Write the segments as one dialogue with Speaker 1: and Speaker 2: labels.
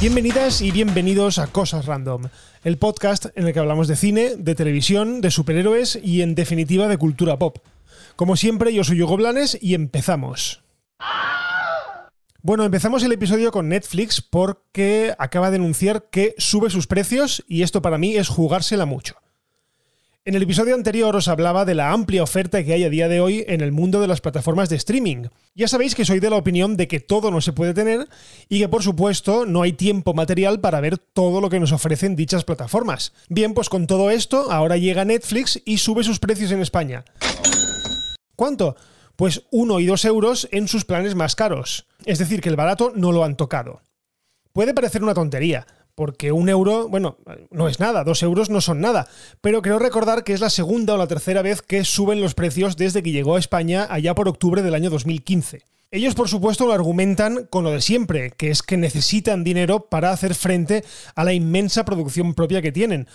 Speaker 1: Bienvenidas y bienvenidos a Cosas Random, el podcast en el que hablamos de cine, de televisión, de superhéroes y en definitiva de cultura pop. Como siempre, yo soy Hugo Blanes y empezamos. Bueno, empezamos el episodio con Netflix porque acaba de anunciar que sube sus precios y esto para mí es jugársela mucho. En el episodio anterior os hablaba de la amplia oferta que hay a día de hoy en el mundo de las plataformas de streaming. Ya sabéis que soy de la opinión de que todo no se puede tener y que por supuesto no hay tiempo material para ver todo lo que nos ofrecen dichas plataformas. Bien, pues con todo esto, ahora llega Netflix y sube sus precios en España. ¿Cuánto? Pues 1 y 2 euros en sus planes más caros. Es decir, que el barato no lo han tocado. Puede parecer una tontería, porque un euro, bueno, no es nada, dos euros no son nada, pero creo recordar que es la segunda o la tercera vez que suben los precios desde que llegó a España allá por octubre del año 2015. Ellos, por supuesto, lo argumentan con lo de siempre, que es que necesitan dinero para hacer frente a la inmensa producción propia que tienen.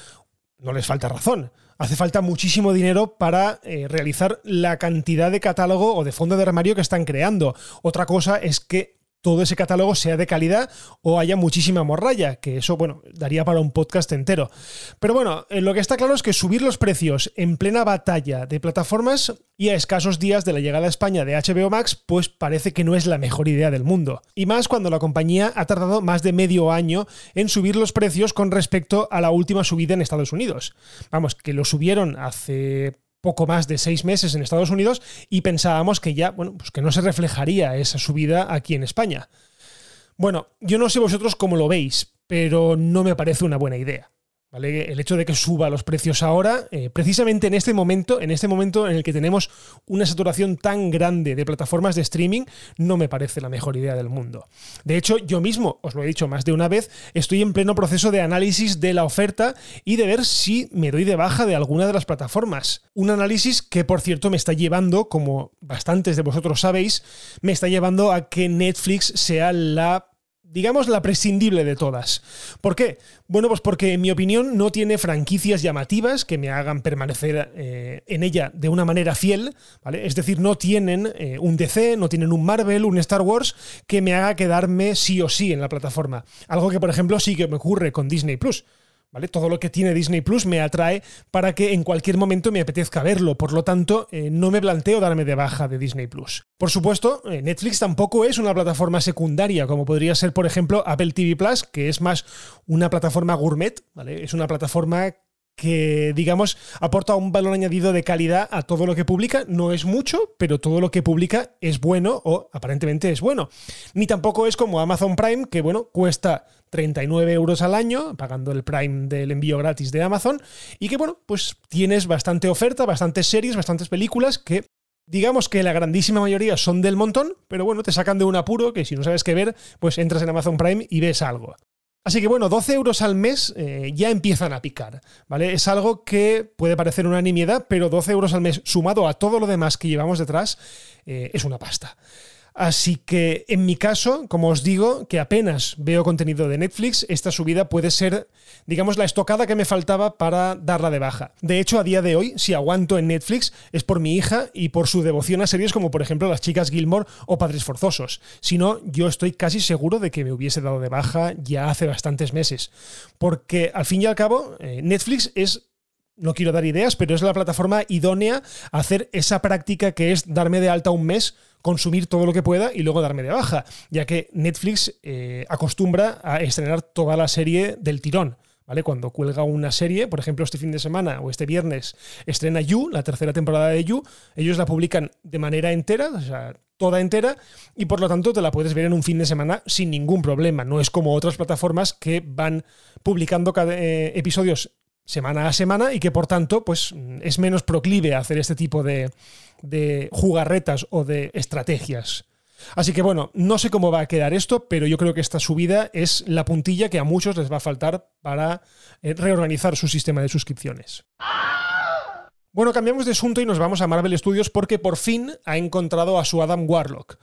Speaker 1: No les falta razón. Hace falta muchísimo dinero para eh, realizar la cantidad de catálogo o de fondo de armario que están creando. Otra cosa es que todo ese catálogo sea de calidad o haya muchísima morralla, que eso, bueno, daría para un podcast entero. Pero bueno, eh, lo que está claro es que subir los precios en plena batalla de plataformas y a escasos días de la llegada a España de HBO Max, pues parece que no es la mejor idea del mundo. Y más cuando la compañía ha tardado más de medio año en subir los precios con respecto a la última subida en Estados Unidos. Vamos, que lo subieron hace poco más de seis meses en Estados Unidos y pensábamos que ya, bueno, pues que no se reflejaría esa subida aquí en España. Bueno, yo no sé vosotros cómo lo veis, pero no me parece una buena idea. El hecho de que suba los precios ahora, eh, precisamente en este momento, en este momento en el que tenemos una saturación tan grande de plataformas de streaming, no me parece la mejor idea del mundo. De hecho, yo mismo, os lo he dicho más de una vez, estoy en pleno proceso de análisis de la oferta y de ver si me doy de baja de alguna de las plataformas. Un análisis que, por cierto, me está llevando, como bastantes de vosotros sabéis, me está llevando a que Netflix sea la digamos, la prescindible de todas. ¿Por qué? Bueno, pues porque en mi opinión no tiene franquicias llamativas que me hagan permanecer eh, en ella de una manera fiel, ¿vale? Es decir, no tienen eh, un DC, no tienen un Marvel, un Star Wars que me haga quedarme sí o sí en la plataforma. Algo que, por ejemplo, sí que me ocurre con Disney Plus. Todo lo que tiene Disney Plus me atrae para que en cualquier momento me apetezca verlo. Por lo tanto, eh, no me planteo darme de baja de Disney Plus. Por supuesto, eh, Netflix tampoco es una plataforma secundaria, como podría ser, por ejemplo, Apple TV Plus, que es más una plataforma gourmet, ¿vale? Es una plataforma que, digamos, aporta un valor añadido de calidad a todo lo que publica. No es mucho, pero todo lo que publica es bueno o aparentemente es bueno. Ni tampoco es como Amazon Prime, que, bueno, cuesta 39 euros al año, pagando el Prime del envío gratis de Amazon, y que, bueno, pues tienes bastante oferta, bastantes series, bastantes películas que Digamos que la grandísima mayoría son del montón, pero bueno, te sacan de un apuro que si no sabes qué ver, pues entras en Amazon Prime y ves algo. Así que bueno, 12 euros al mes eh, ya empiezan a picar, ¿vale? Es algo que puede parecer una nimiedad, pero 12 euros al mes sumado a todo lo demás que llevamos detrás eh, es una pasta. Así que en mi caso, como os digo, que apenas veo contenido de Netflix, esta subida puede ser, digamos, la estocada que me faltaba para darla de baja. De hecho, a día de hoy, si aguanto en Netflix, es por mi hija y por su devoción a series como por ejemplo Las chicas Gilmore o Padres Forzosos. Si no, yo estoy casi seguro de que me hubiese dado de baja ya hace bastantes meses. Porque al fin y al cabo, eh, Netflix es no quiero dar ideas, pero es la plataforma idónea a hacer esa práctica que es darme de alta un mes consumir todo lo que pueda y luego darme de baja, ya que Netflix eh, acostumbra a estrenar toda la serie del tirón. ¿Vale? Cuando cuelga una serie, por ejemplo, este fin de semana o este viernes estrena You, la tercera temporada de You, ellos la publican de manera entera, o sea, toda entera, y por lo tanto te la puedes ver en un fin de semana sin ningún problema. No es como otras plataformas que van publicando cada, eh, episodios semana a semana y que por tanto pues es menos proclive a hacer este tipo de, de jugarretas o de estrategias. Así que bueno, no sé cómo va a quedar esto, pero yo creo que esta subida es la puntilla que a muchos les va a faltar para eh, reorganizar su sistema de suscripciones. Bueno, cambiamos de asunto y nos vamos a Marvel Studios porque por fin ha encontrado a su Adam Warlock.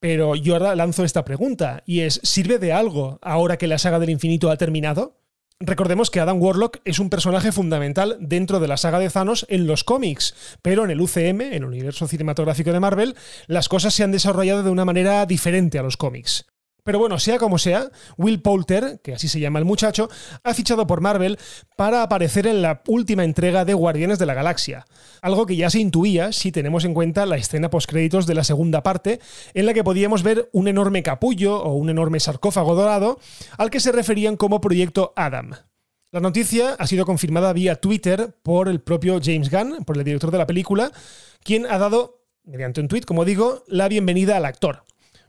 Speaker 1: Pero yo ahora lanzo esta pregunta, y es, ¿sirve de algo ahora que la saga del infinito ha terminado? Recordemos que Adam Warlock es un personaje fundamental dentro de la saga de Thanos en los cómics, pero en el UCM, en el universo cinematográfico de Marvel, las cosas se han desarrollado de una manera diferente a los cómics. Pero bueno, sea como sea, Will Poulter, que así se llama el muchacho, ha fichado por Marvel para aparecer en la última entrega de Guardianes de la Galaxia. Algo que ya se intuía si tenemos en cuenta la escena postcréditos de la segunda parte, en la que podíamos ver un enorme capullo o un enorme sarcófago dorado al que se referían como Proyecto Adam. La noticia ha sido confirmada vía Twitter por el propio James Gunn, por el director de la película, quien ha dado, mediante un tweet, como digo, la bienvenida al actor.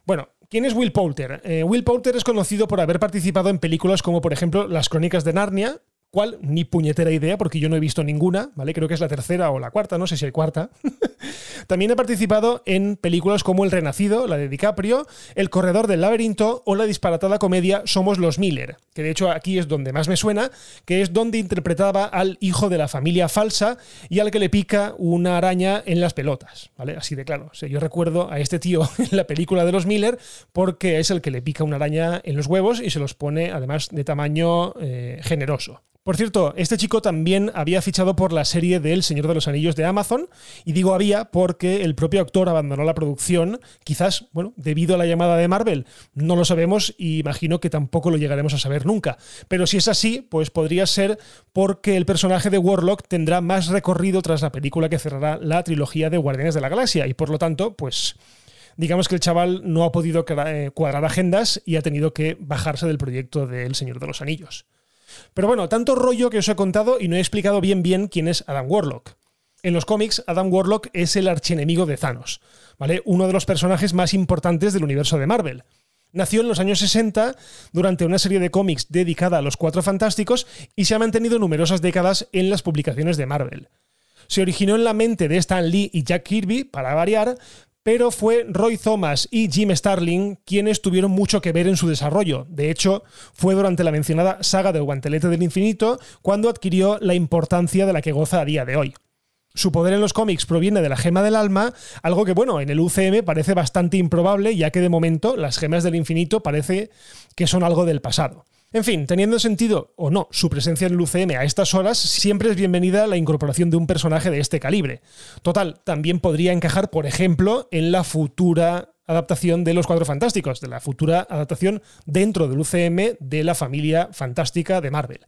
Speaker 1: Bueno, ¿Quién es Will Poulter? Eh, Will Poulter es conocido por haber participado en películas como, por ejemplo, Las Crónicas de Narnia, cual ni puñetera idea porque yo no he visto ninguna, ¿vale? Creo que es la tercera o la cuarta, no sé si hay cuarta. También ha participado en películas como El Renacido, la de DiCaprio, El Corredor del Laberinto o la disparatada comedia Somos los Miller, que de hecho aquí es donde más me suena, que es donde interpretaba al hijo de la familia falsa y al que le pica una araña en las pelotas, ¿vale? Así de claro. yo recuerdo a este tío en la película de los Miller porque es el que le pica una araña en los huevos y se los pone además de tamaño eh, generoso. Por cierto, este chico también había fichado por la serie de El Señor de los Anillos de Amazon, y digo había porque el propio actor abandonó la producción, quizás, bueno, debido a la llamada de Marvel. No lo sabemos y imagino que tampoco lo llegaremos a saber nunca. Pero si es así, pues podría ser porque el personaje de Warlock tendrá más recorrido tras la película que cerrará la trilogía de Guardianes de la Galaxia, y por lo tanto, pues digamos que el chaval no ha podido eh, cuadrar agendas y ha tenido que bajarse del proyecto de El Señor de los Anillos. Pero bueno, tanto rollo que os he contado y no he explicado bien bien quién es Adam Warlock. En los cómics, Adam Warlock es el archienemigo de Thanos, ¿vale? Uno de los personajes más importantes del universo de Marvel. Nació en los años 60 durante una serie de cómics dedicada a los Cuatro Fantásticos y se ha mantenido numerosas décadas en las publicaciones de Marvel. Se originó en la mente de Stan Lee y Jack Kirby, para variar, pero fue Roy Thomas y Jim Starling quienes tuvieron mucho que ver en su desarrollo. De hecho, fue durante la mencionada saga del guantelete del infinito cuando adquirió la importancia de la que goza a día de hoy. Su poder en los cómics proviene de la gema del alma, algo que, bueno, en el UCM parece bastante improbable, ya que de momento las gemas del infinito parece que son algo del pasado. En fin, teniendo sentido o no su presencia en el UCM a estas horas, siempre es bienvenida la incorporación de un personaje de este calibre. Total, también podría encajar, por ejemplo, en la futura adaptación de Los Cuatro Fantásticos, de la futura adaptación dentro del UCM de la familia fantástica de Marvel.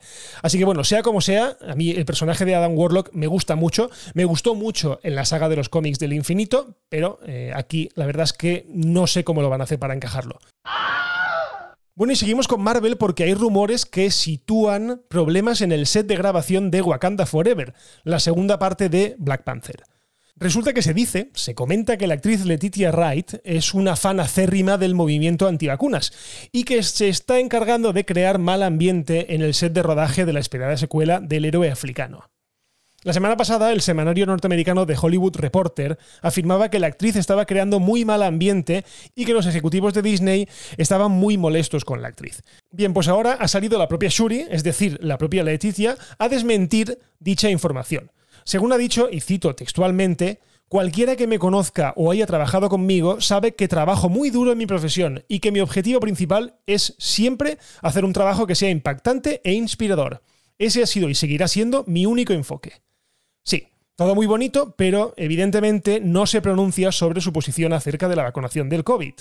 Speaker 1: Así que bueno, sea como sea, a mí el personaje de Adam Warlock me gusta mucho, me gustó mucho en la saga de los cómics del infinito, pero eh, aquí la verdad es que no sé cómo lo van a hacer para encajarlo. Bueno, y seguimos con Marvel porque hay rumores que sitúan problemas en el set de grabación de Wakanda Forever, la segunda parte de Black Panther. Resulta que se dice, se comenta que la actriz Letitia Wright es una fan acérrima del movimiento antivacunas y que se está encargando de crear mal ambiente en el set de rodaje de la esperada secuela del héroe africano. La semana pasada, el semanario norteamericano The Hollywood Reporter afirmaba que la actriz estaba creando muy mal ambiente y que los ejecutivos de Disney estaban muy molestos con la actriz. Bien, pues ahora ha salido la propia Shuri, es decir, la propia Leticia, a desmentir dicha información. Según ha dicho, y cito textualmente, Cualquiera que me conozca o haya trabajado conmigo sabe que trabajo muy duro en mi profesión y que mi objetivo principal es siempre hacer un trabajo que sea impactante e inspirador. Ese ha sido y seguirá siendo mi único enfoque. Todo muy bonito, pero evidentemente no se pronuncia sobre su posición acerca de la vacunación del COVID.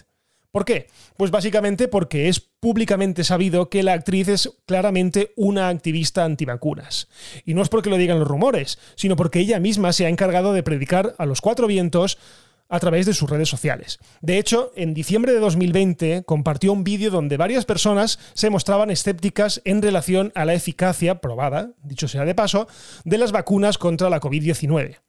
Speaker 1: ¿Por qué? Pues básicamente porque es públicamente sabido que la actriz es claramente una activista antivacunas. Y no es porque lo digan los rumores, sino porque ella misma se ha encargado de predicar a los cuatro vientos a través de sus redes sociales. De hecho, en diciembre de 2020 compartió un vídeo donde varias personas se mostraban escépticas en relación a la eficacia probada, dicho sea de paso, de las vacunas contra la COVID-19.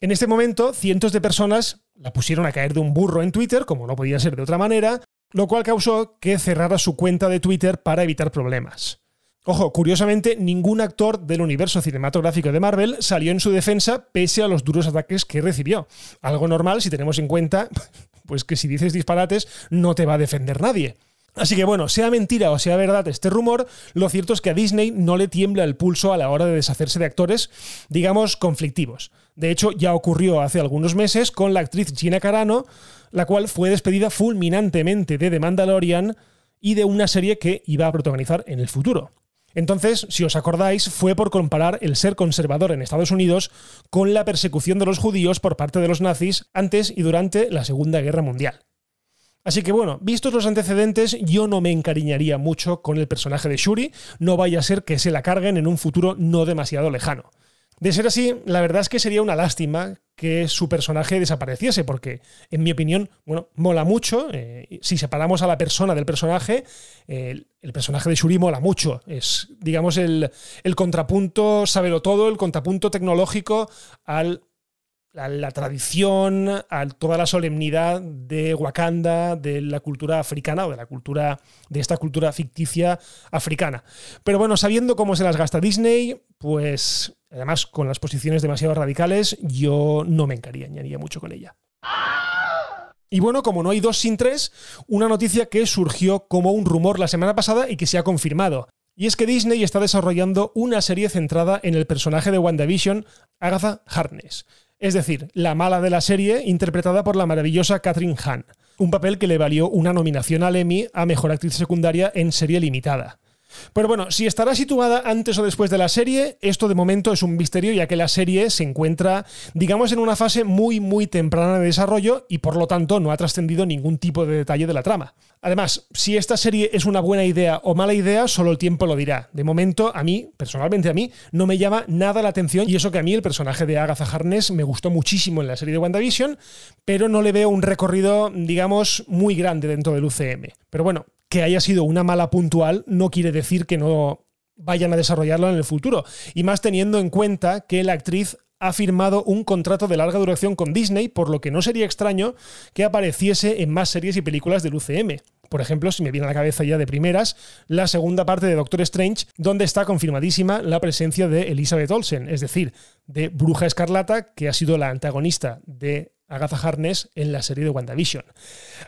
Speaker 1: En este momento, cientos de personas la pusieron a caer de un burro en Twitter, como no podía ser de otra manera, lo cual causó que cerrara su cuenta de Twitter para evitar problemas. Ojo, curiosamente, ningún actor del universo cinematográfico de Marvel salió en su defensa pese a los duros ataques que recibió. Algo normal si tenemos en cuenta pues que si dices disparates no te va a defender nadie. Así que bueno, sea mentira o sea verdad este rumor, lo cierto es que a Disney no le tiembla el pulso a la hora de deshacerse de actores, digamos, conflictivos. De hecho, ya ocurrió hace algunos meses con la actriz Gina Carano, la cual fue despedida fulminantemente de The Mandalorian y de una serie que iba a protagonizar en el futuro. Entonces, si os acordáis, fue por comparar el ser conservador en Estados Unidos con la persecución de los judíos por parte de los nazis antes y durante la Segunda Guerra Mundial. Así que bueno, vistos los antecedentes, yo no me encariñaría mucho con el personaje de Shuri, no vaya a ser que se la carguen en un futuro no demasiado lejano. De ser así, la verdad es que sería una lástima que su personaje desapareciese, porque, en mi opinión, bueno, mola mucho. Eh, si separamos a la persona del personaje, el personaje de Shuri mola mucho. Es, digamos, el, el contrapunto, sábelo todo, el contrapunto tecnológico al a la tradición, a toda la solemnidad de Wakanda, de la cultura africana o de la cultura de esta cultura ficticia africana. Pero bueno, sabiendo cómo se las gasta Disney, pues además con las posiciones demasiado radicales, yo no me encariñaría mucho con ella. Y bueno, como no hay dos sin tres, una noticia que surgió como un rumor la semana pasada y que se ha confirmado. Y es que Disney está desarrollando una serie centrada en el personaje de WandaVision, Agatha Harkness es decir, la mala de la serie interpretada por la maravillosa Catherine Hahn, un papel que le valió una nominación al Emmy a Mejor Actriz Secundaria en serie limitada. Pero bueno, si estará situada antes o después de la serie, esto de momento es un misterio ya que la serie se encuentra, digamos, en una fase muy muy temprana de desarrollo y por lo tanto no ha trascendido ningún tipo de detalle de la trama. Además, si esta serie es una buena idea o mala idea, solo el tiempo lo dirá. De momento, a mí, personalmente a mí, no me llama nada la atención y eso que a mí el personaje de Agatha Harness me gustó muchísimo en la serie de WandaVision, pero no le veo un recorrido, digamos, muy grande dentro del UCM. Pero bueno, que haya sido una mala puntual no quiere decir que no vayan a desarrollarlo en el futuro. Y más teniendo en cuenta que la actriz ha firmado un contrato de larga duración con Disney, por lo que no sería extraño que apareciese en más series y películas del UCM. Por ejemplo, si me viene a la cabeza ya de primeras, la segunda parte de Doctor Strange, donde está confirmadísima la presencia de Elizabeth Olsen, es decir, de Bruja Escarlata, que ha sido la antagonista de Agatha Harness en la serie de WandaVision.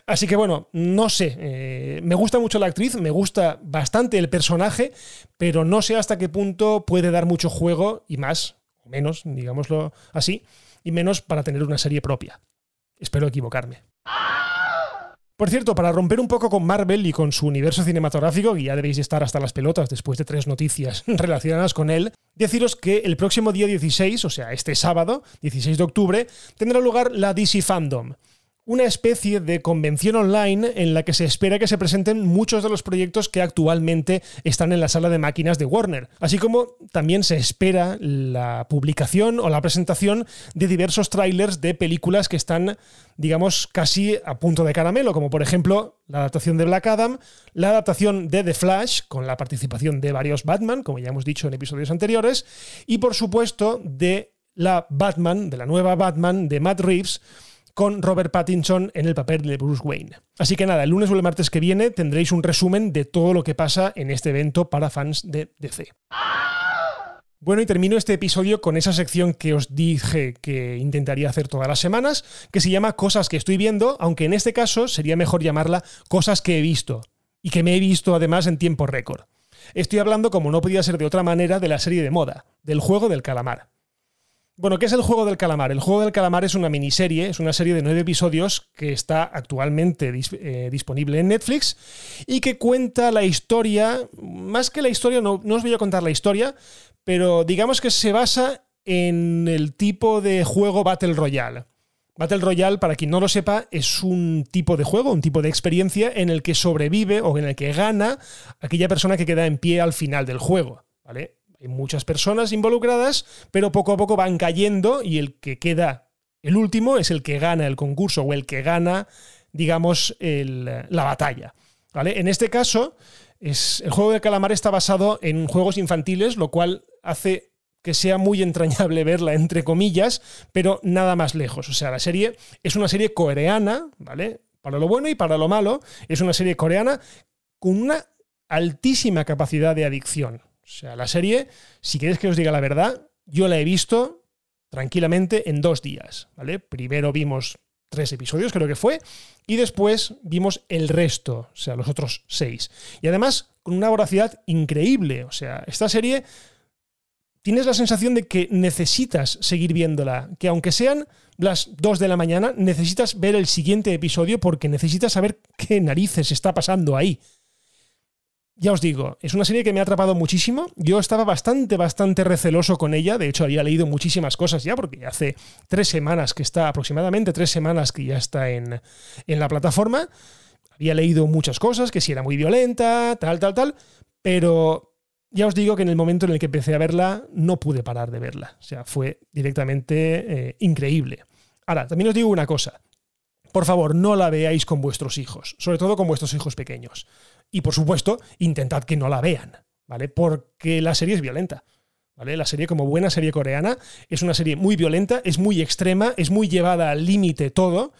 Speaker 1: Así que bueno, no sé, eh, me gusta mucho la actriz, me gusta bastante el personaje, pero no sé hasta qué punto puede dar mucho juego y más, o menos, digámoslo así, y menos para tener una serie propia. Espero equivocarme. Por cierto, para romper un poco con Marvel y con su universo cinematográfico, y ya debéis estar hasta las pelotas después de tres noticias relacionadas con él, deciros que el próximo día 16, o sea, este sábado, 16 de octubre, tendrá lugar la DC Fandom una especie de convención online en la que se espera que se presenten muchos de los proyectos que actualmente están en la sala de máquinas de Warner, así como también se espera la publicación o la presentación de diversos trailers de películas que están, digamos, casi a punto de caramelo, como por ejemplo la adaptación de Black Adam, la adaptación de The Flash, con la participación de varios Batman, como ya hemos dicho en episodios anteriores, y por supuesto de la Batman, de la nueva Batman de Matt Reeves, con Robert Pattinson en el papel de Bruce Wayne. Así que nada, el lunes o el martes que viene tendréis un resumen de todo lo que pasa en este evento para fans de DC. Bueno, y termino este episodio con esa sección que os dije que intentaría hacer todas las semanas, que se llama Cosas que estoy viendo, aunque en este caso sería mejor llamarla Cosas que he visto, y que me he visto además en tiempo récord. Estoy hablando, como no podía ser de otra manera, de la serie de moda, del juego del calamar. Bueno, ¿qué es el juego del calamar? El juego del calamar es una miniserie, es una serie de nueve episodios que está actualmente eh, disponible en Netflix y que cuenta la historia, más que la historia, no, no os voy a contar la historia, pero digamos que se basa en el tipo de juego Battle Royale. Battle Royale, para quien no lo sepa, es un tipo de juego, un tipo de experiencia en el que sobrevive o en el que gana aquella persona que queda en pie al final del juego. ¿vale? Hay muchas personas involucradas, pero poco a poco van cayendo y el que queda el último es el que gana el concurso o el que gana, digamos, la batalla. ¿vale? En este caso, es, el juego de calamar está basado en juegos infantiles, lo cual hace que sea muy entrañable verla, entre comillas, pero nada más lejos. O sea, la serie es una serie coreana, ¿vale? Para lo bueno y para lo malo, es una serie coreana con una altísima capacidad de adicción. O sea, la serie, si queréis que os diga la verdad, yo la he visto tranquilamente en dos días, ¿vale? Primero vimos tres episodios, creo que fue, y después vimos el resto, o sea, los otros seis. Y además, con una voracidad increíble. O sea, esta serie tienes la sensación de que necesitas seguir viéndola, que aunque sean las dos de la mañana, necesitas ver el siguiente episodio porque necesitas saber qué narices está pasando ahí ya os digo, es una serie que me ha atrapado muchísimo. Yo estaba bastante, bastante receloso con ella. De hecho, había leído muchísimas cosas ya, porque hace tres semanas que está, aproximadamente tres semanas que ya está en, en la plataforma. Había leído muchas cosas, que si era muy violenta, tal, tal, tal, pero ya os digo que en el momento en el que empecé a verla, no pude parar de verla. O sea, fue directamente eh, increíble. Ahora, también os digo una cosa. Por favor, no la veáis con vuestros hijos, sobre todo con vuestros hijos pequeños. Y por supuesto, intentad que no la vean, ¿vale? Porque la serie es violenta. ¿Vale? La serie, como buena serie coreana, es una serie muy violenta, es muy extrema, es muy llevada al límite todo.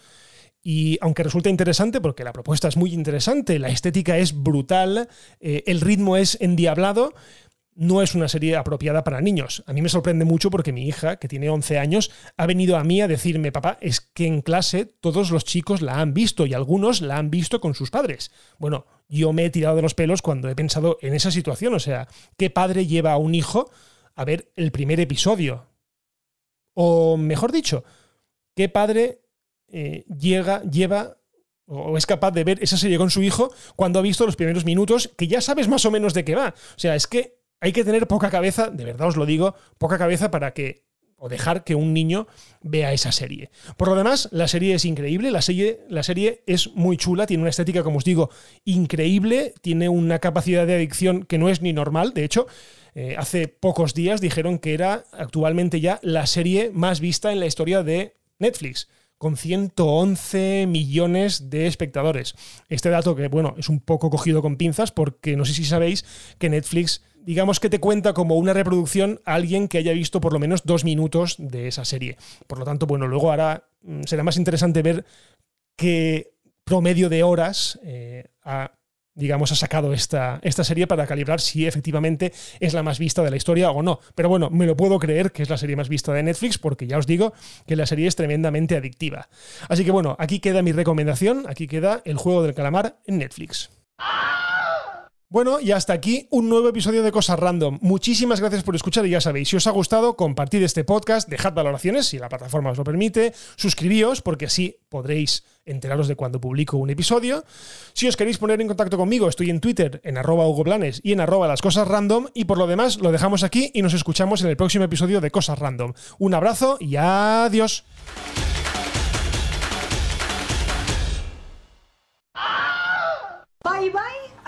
Speaker 1: Y aunque resulta interesante, porque la propuesta es muy interesante, la estética es brutal, eh, el ritmo es endiablado, no es una serie apropiada para niños. A mí me sorprende mucho porque mi hija, que tiene 11 años, ha venido a mí a decirme, papá, es que en clase todos los chicos la han visto y algunos la han visto con sus padres. Bueno, yo me he tirado de los pelos cuando he pensado en esa situación. O sea, ¿qué padre lleva a un hijo a ver el primer episodio? O mejor dicho, ¿qué padre eh, llega, lleva o es capaz de ver esa serie con su hijo cuando ha visto los primeros minutos, que ya sabes más o menos de qué va. O sea, es que hay que tener poca cabeza, de verdad os lo digo, poca cabeza para que o dejar que un niño vea esa serie. Por lo demás, la serie es increíble, la serie, la serie es muy chula, tiene una estética, como os digo, increíble, tiene una capacidad de adicción que no es ni normal, de hecho, eh, hace pocos días dijeron que era actualmente ya la serie más vista en la historia de Netflix con 111 millones de espectadores. Este dato que, bueno, es un poco cogido con pinzas porque no sé si sabéis que Netflix digamos que te cuenta como una reproducción a alguien que haya visto por lo menos dos minutos de esa serie. Por lo tanto, bueno, luego ahora mm, será más interesante ver qué promedio de horas eh, ha digamos, ha sacado esta, esta, serie para calibrar si efectivamente es la más vista de la historia o no. Pero bueno, me lo puedo creer que es la serie más vista de Netflix porque ya os digo que la serie es tremendamente adictiva. Así que bueno, aquí queda mi recomendación, aquí queda el juego del calamar en Netflix. Bueno, y hasta aquí un nuevo episodio de Cosas Random. Muchísimas gracias por escuchar y ya sabéis, si os ha gustado, compartid este podcast, dejad valoraciones si la plataforma os lo permite, suscribíos porque así podréis enteraros de cuando publico un episodio. Si os queréis poner en contacto conmigo, estoy en Twitter en arroba Hugo y en arroba las cosas random y por lo demás lo dejamos aquí y nos escuchamos en el próximo episodio de Cosas Random. Un abrazo y adiós.
Speaker 2: Bye bye